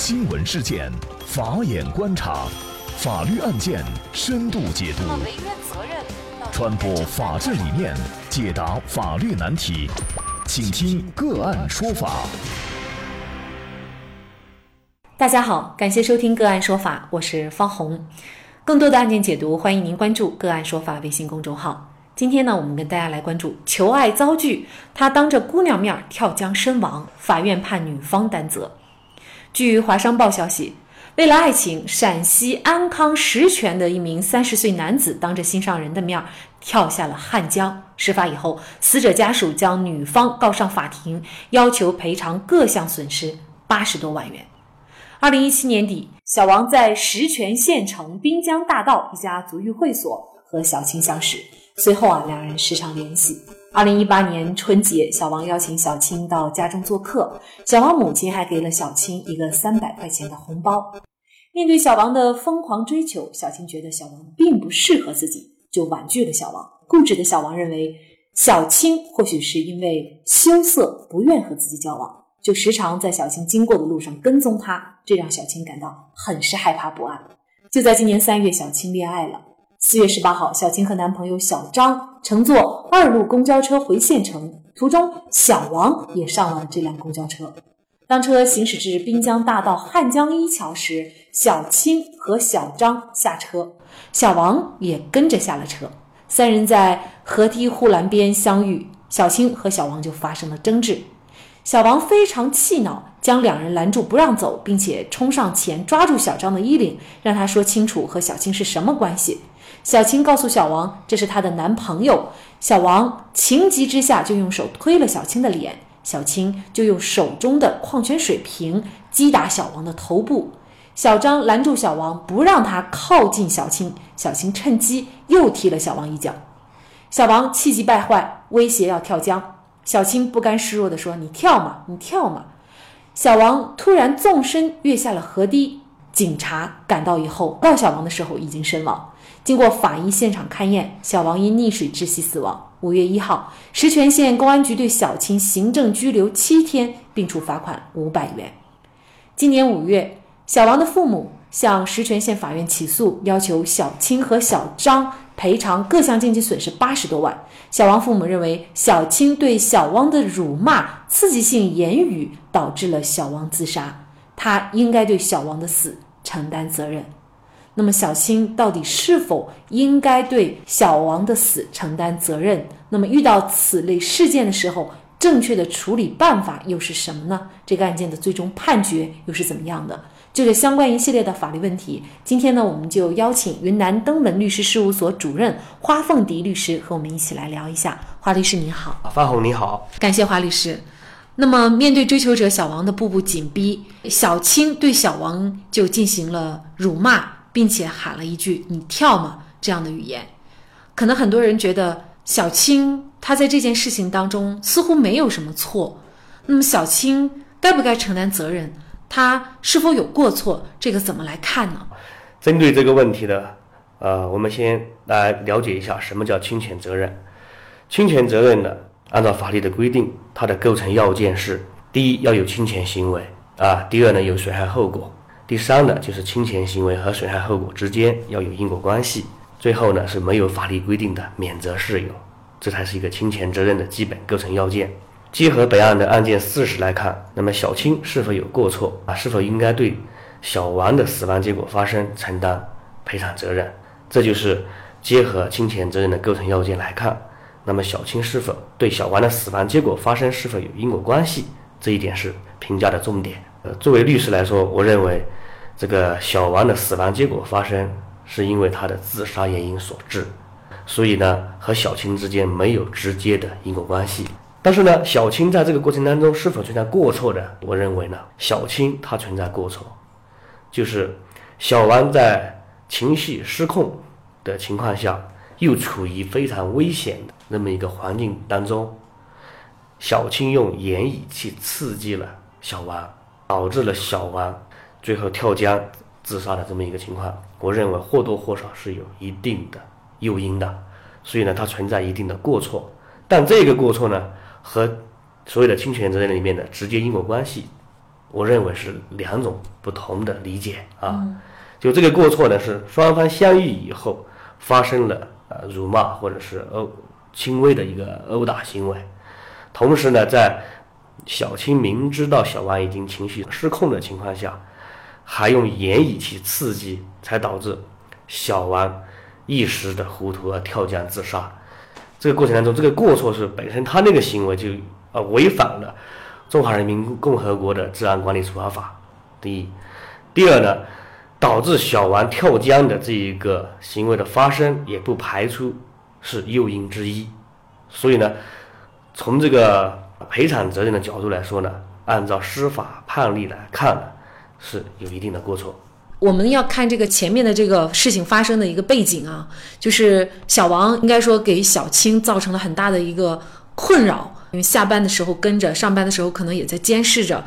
新闻事件，法眼观察，法律案件深度解读，传播法治理念，解答法律难题，请听个案说法。大家好，感谢收听个案说法，我是方红。更多的案件解读，欢迎您关注个案说法微信公众号。今天呢，我们跟大家来关注求爱遭拒，他当着姑娘面跳江身亡，法院判女方担责。据华商报消息，为了爱情，陕西安康石泉的一名三十岁男子当着心上人的面跳下了汉江。事发以后，死者家属将女方告上法庭，要求赔偿各项损失八十多万元。二零一七年底，小王在石泉县城滨江大道一家足浴会所和小青相识，随后啊，两人时常联系。二零一八年春节，小王邀请小青到家中做客，小王母亲还给了小青一个三百块钱的红包。面对小王的疯狂追求，小青觉得小王并不适合自己，就婉拒了小王。固执的小王认为，小青或许是因为羞涩，不愿和自己交往，就时常在小青经过的路上跟踪她，这让小青感到很是害怕不安。就在今年三月，小青恋爱了。四月十八号，小青和男朋友小张乘坐二路公交车回县城，途中小王也上了这辆公交车。当车行驶至滨江大道汉江一桥时，小青和小张下车，小王也跟着下了车。三人在河堤护栏边相遇，小青和小王就发生了争执。小王非常气恼，将两人拦住不让走，并且冲上前抓住小张的衣领，让他说清楚和小青是什么关系。小青告诉小王，这是她的男朋友。小王情急之下就用手推了小青的脸，小青就用手中的矿泉水瓶击打小王的头部。小张拦住小王，不让他靠近小青。小青趁机又踢了小王一脚。小王气急败坏，威胁要跳江。小青不甘示弱地说：“你跳嘛，你跳嘛。”小王突然纵身跃下了河堤。警察赶到以后，告小王的时候已经身亡。经过法医现场勘验，小王因溺水窒息死亡。五月一号，石泉县公安局对小青行政拘留七天，并处罚款五百元。今年五月，小王的父母向石泉县法院起诉，要求小青和小张赔偿各项经济损失八十多万。小王父母认为，小青对小汪的辱骂、刺激性言语导致了小王自杀，他应该对小王的死承担责任。那么小青到底是否应该对小王的死承担责任？那么遇到此类事件的时候，正确的处理办法又是什么呢？这个案件的最终判决又是怎么样的？就这相关一系列的法律问题，今天呢，我们就邀请云南登门律师事务所主任花凤迪律师和我们一起来聊一下。花律师你好，范红你好，感谢花律师。那么面对追求者小王的步步紧逼，小青对小王就进行了辱骂。并且喊了一句“你跳吗”这样的语言，可能很多人觉得小青她在这件事情当中似乎没有什么错。那么小青该不该承担责任？她是否有过错？这个怎么来看呢？针对这个问题的，呃，我们先来了解一下什么叫侵权责任。侵权责任呢，按照法律的规定，它的构成要件是：第一，要有侵权行为啊；第二呢，有损害后果。第三呢，就是侵权行为和损害后果之间要有因果关系。最后呢，是没有法律规定的免责事由，这才是一个侵权责任的基本构成要件。结合本案的案件事实来看，那么小青是否有过错啊？是否应该对小王的死亡结果发生承担赔偿责任？这就是结合侵权责任的构成要件来看，那么小青是否对小王的死亡结果发生是否有因果关系？这一点是评价的重点。呃，作为律师来说，我认为。这个小王的死亡结果发生是因为他的自杀原因所致，所以呢，和小青之间没有直接的因果关系。但是呢，小青在这个过程当中是否存在过错的？我认为呢，小青她存在过错，就是小王在情绪失控的情况下，又处于非常危险的那么一个环境当中，小青用言语去刺激了小王，导致了小王。最后跳江自杀的这么一个情况，我认为或多或少是有一定的诱因的，所以呢，它存在一定的过错。但这个过错呢，和所有的侵权责任里面的直接因果关系我认为是两种不同的理解啊。就这个过错呢，是双方相遇以后发生了呃辱骂或者是殴轻微的一个殴打行为，同时呢，在小青明知道小王已经情绪失控的情况下，还用言语去刺激，才导致小王一时的糊涂而跳江自杀。这个过程当中，这个过错是本身他那个行为就呃违反了《中华人民共和国的治安管理处罚法》。第一，第二呢，导致小王跳江的这一个行为的发生，也不排除是诱因之一。所以呢，从这个赔偿责任的角度来说呢，按照司法判例来看呢，是有一定的过错。我们要看这个前面的这个事情发生的一个背景啊，就是小王应该说给小青造成了很大的一个困扰，因为下班的时候跟着，上班的时候可能也在监视着。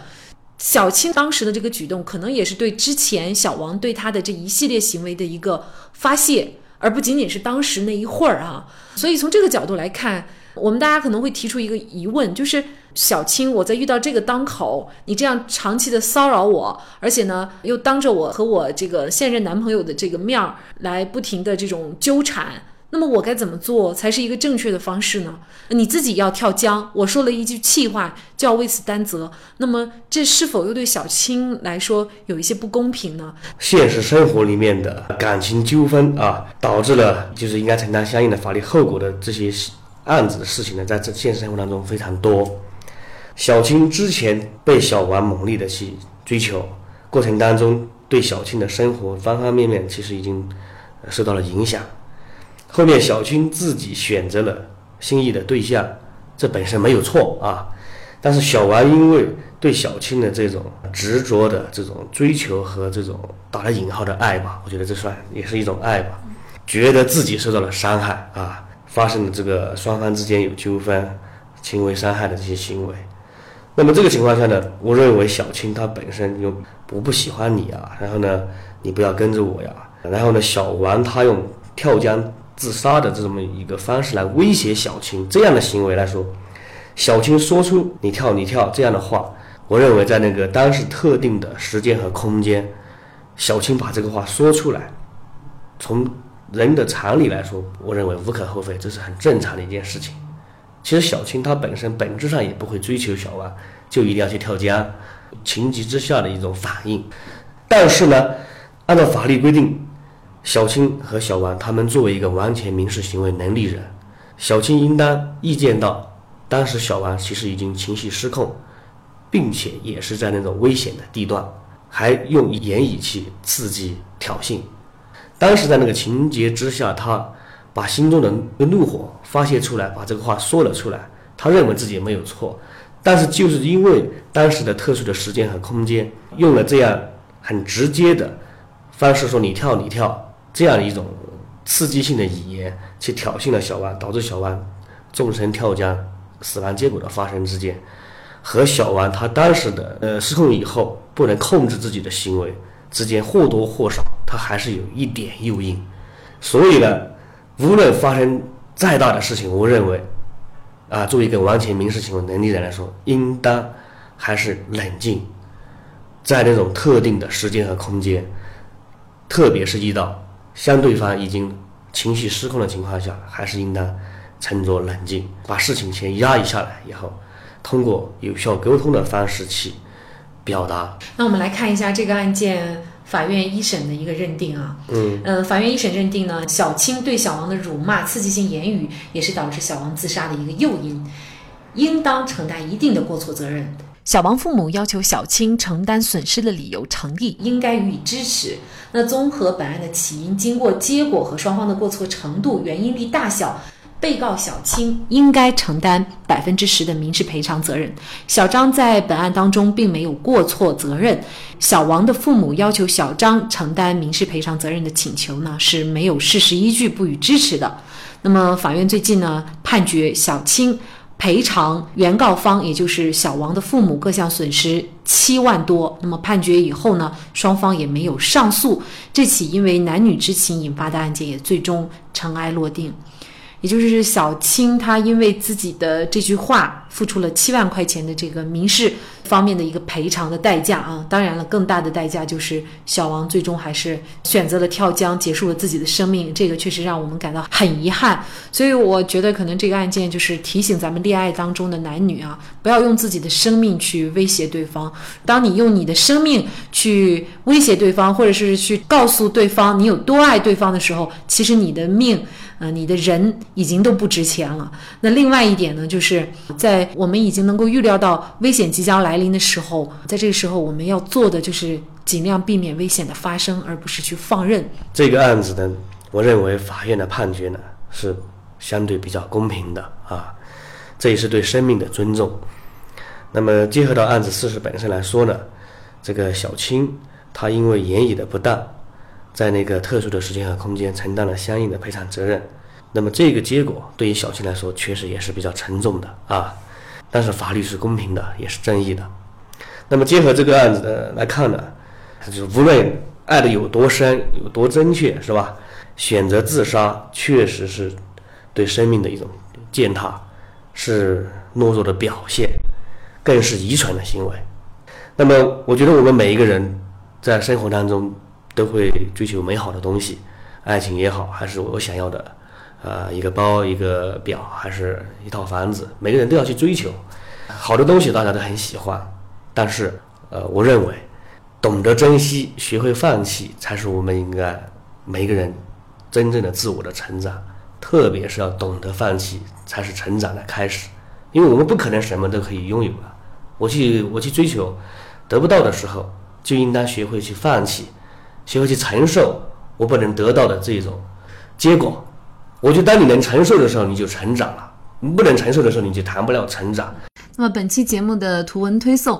小青当时的这个举动，可能也是对之前小王对他的这一系列行为的一个发泄，而不仅仅是当时那一会儿啊。所以从这个角度来看，我们大家可能会提出一个疑问，就是。小青，我在遇到这个当口，你这样长期的骚扰我，而且呢，又当着我和我这个现任男朋友的这个面儿来不停的这种纠缠，那么我该怎么做才是一个正确的方式呢？你自己要跳江，我说了一句气话就要为此担责，那么这是否又对小青来说有一些不公平呢？现实生活里面的感情纠纷啊，导致了就是应该承担相应的法律后果的这些案子的事情呢，在这现实生活当中非常多。小青之前被小王猛烈的去追求，过程当中对小青的生活方方面面其实已经受到了影响。后面小青自己选择了心仪的对象，这本身没有错啊。但是小王因为对小青的这种执着的这种追求和这种打了引号的爱吧，我觉得这算也是一种爱吧，觉得自己受到了伤害啊，发生了这个双方之间有纠纷、轻微伤害的这些行为。那么这个情况下呢，我认为小青她本身又不不喜欢你啊，然后呢，你不要跟着我呀，然后呢，小王他用跳江自杀的这么一个方式来威胁小青，这样的行为来说，小青说出你跳你跳这样的话，我认为在那个当时特定的时间和空间，小青把这个话说出来，从人的常理来说，我认为无可厚非，这是很正常的一件事情。其实小青她本身本质上也不会追求小王，就一定要去跳江，情急之下的一种反应。但是呢，按照法律规定，小青和小王他们作为一个完全民事行为能力人，小青应当意见到，当时小王其实已经情绪失控，并且也是在那种危险的地段，还用言语去刺激挑衅。当时在那个情节之下，他。把心中的怒火发泄出来，把这个话说了出来。他认为自己没有错，但是就是因为当时的特殊的时间和空间，用了这样很直接的方式说“你跳，你跳”这样一种刺激性的语言，去挑衅了小王，导致小王纵身跳江死亡结果的发生之间，和小王他当时的呃失控以后不能控制自己的行为之间或多或少，他还是有一点诱因，所以呢。无论发生再大的事情，我认为，啊，作为一个完全民事行为能力人来说，应当还是冷静，在那种特定的时间和空间，特别是遇到相对方已经情绪失控的情况下，还是应当沉着冷静，把事情先压抑下来，以后通过有效沟通的方式去表达。那我们来看一下这个案件。法院一审的一个认定啊，嗯，呃，法院一审认定呢，小青对小王的辱骂、刺激性言语也是导致小王自杀的一个诱因，应当承担一定的过错责任。小王父母要求小青承担损失的理由成立，应该予以支持。那综合本案的起因、经过、结果和双方的过错程度、原因力大小。被告小青应该承担百分之十的民事赔偿责任，小张在本案当中并没有过错责任。小王的父母要求小张承担民事赔偿责任的请求呢是没有事实依据，不予支持的。那么法院最近呢判决小青赔偿原告方，也就是小王的父母各项损失七万多。那么判决以后呢，双方也没有上诉，这起因为男女之情引发的案件也最终尘埃落定。也就是小青，她因为自己的这句话付出了七万块钱的这个民事方面的一个赔偿的代价啊。当然了，更大的代价就是小王最终还是选择了跳江，结束了自己的生命。这个确实让我们感到很遗憾。所以我觉得可能这个案件就是提醒咱们恋爱当中的男女啊，不要用自己的生命去威胁对方。当你用你的生命去威胁对方，或者是去告诉对方你有多爱对方的时候，其实你的命。呃，你的人已经都不值钱了。那另外一点呢，就是在我们已经能够预料到危险即将来临的时候，在这个时候我们要做的就是尽量避免危险的发生，而不是去放任。这个案子呢，我认为法院的判决呢是相对比较公平的啊，这也是对生命的尊重。那么结合到案子事实本身来说呢，这个小青她因为言语的不当。在那个特殊的时间和空间承担了相应的赔偿责任，那么这个结果对于小青来说确实也是比较沉重的啊。但是法律是公平的，也是正义的。那么结合这个案子的来看呢，就是无论爱的有多深、有多真切，是吧？选择自杀确实是对生命的一种践踏，是懦弱的表现，更是愚蠢的行为。那么我觉得我们每一个人在生活当中。都会追求美好的东西，爱情也好，还是我想要的，呃，一个包、一个表，还是一套房子，每个人都要去追求。好的东西大家都很喜欢，但是，呃，我认为，懂得珍惜、学会放弃，才是我们应该每个人真正的自我的成长。特别是要懂得放弃，才是成长的开始。因为我们不可能什么都可以拥有了。我去，我去追求，得不到的时候，就应当学会去放弃。学会去承受我不能得到的这种结果，我觉得当你能承受的时候，你就成长了；你不能承受的时候，你就谈不了成长。那么本期节目的图文推送，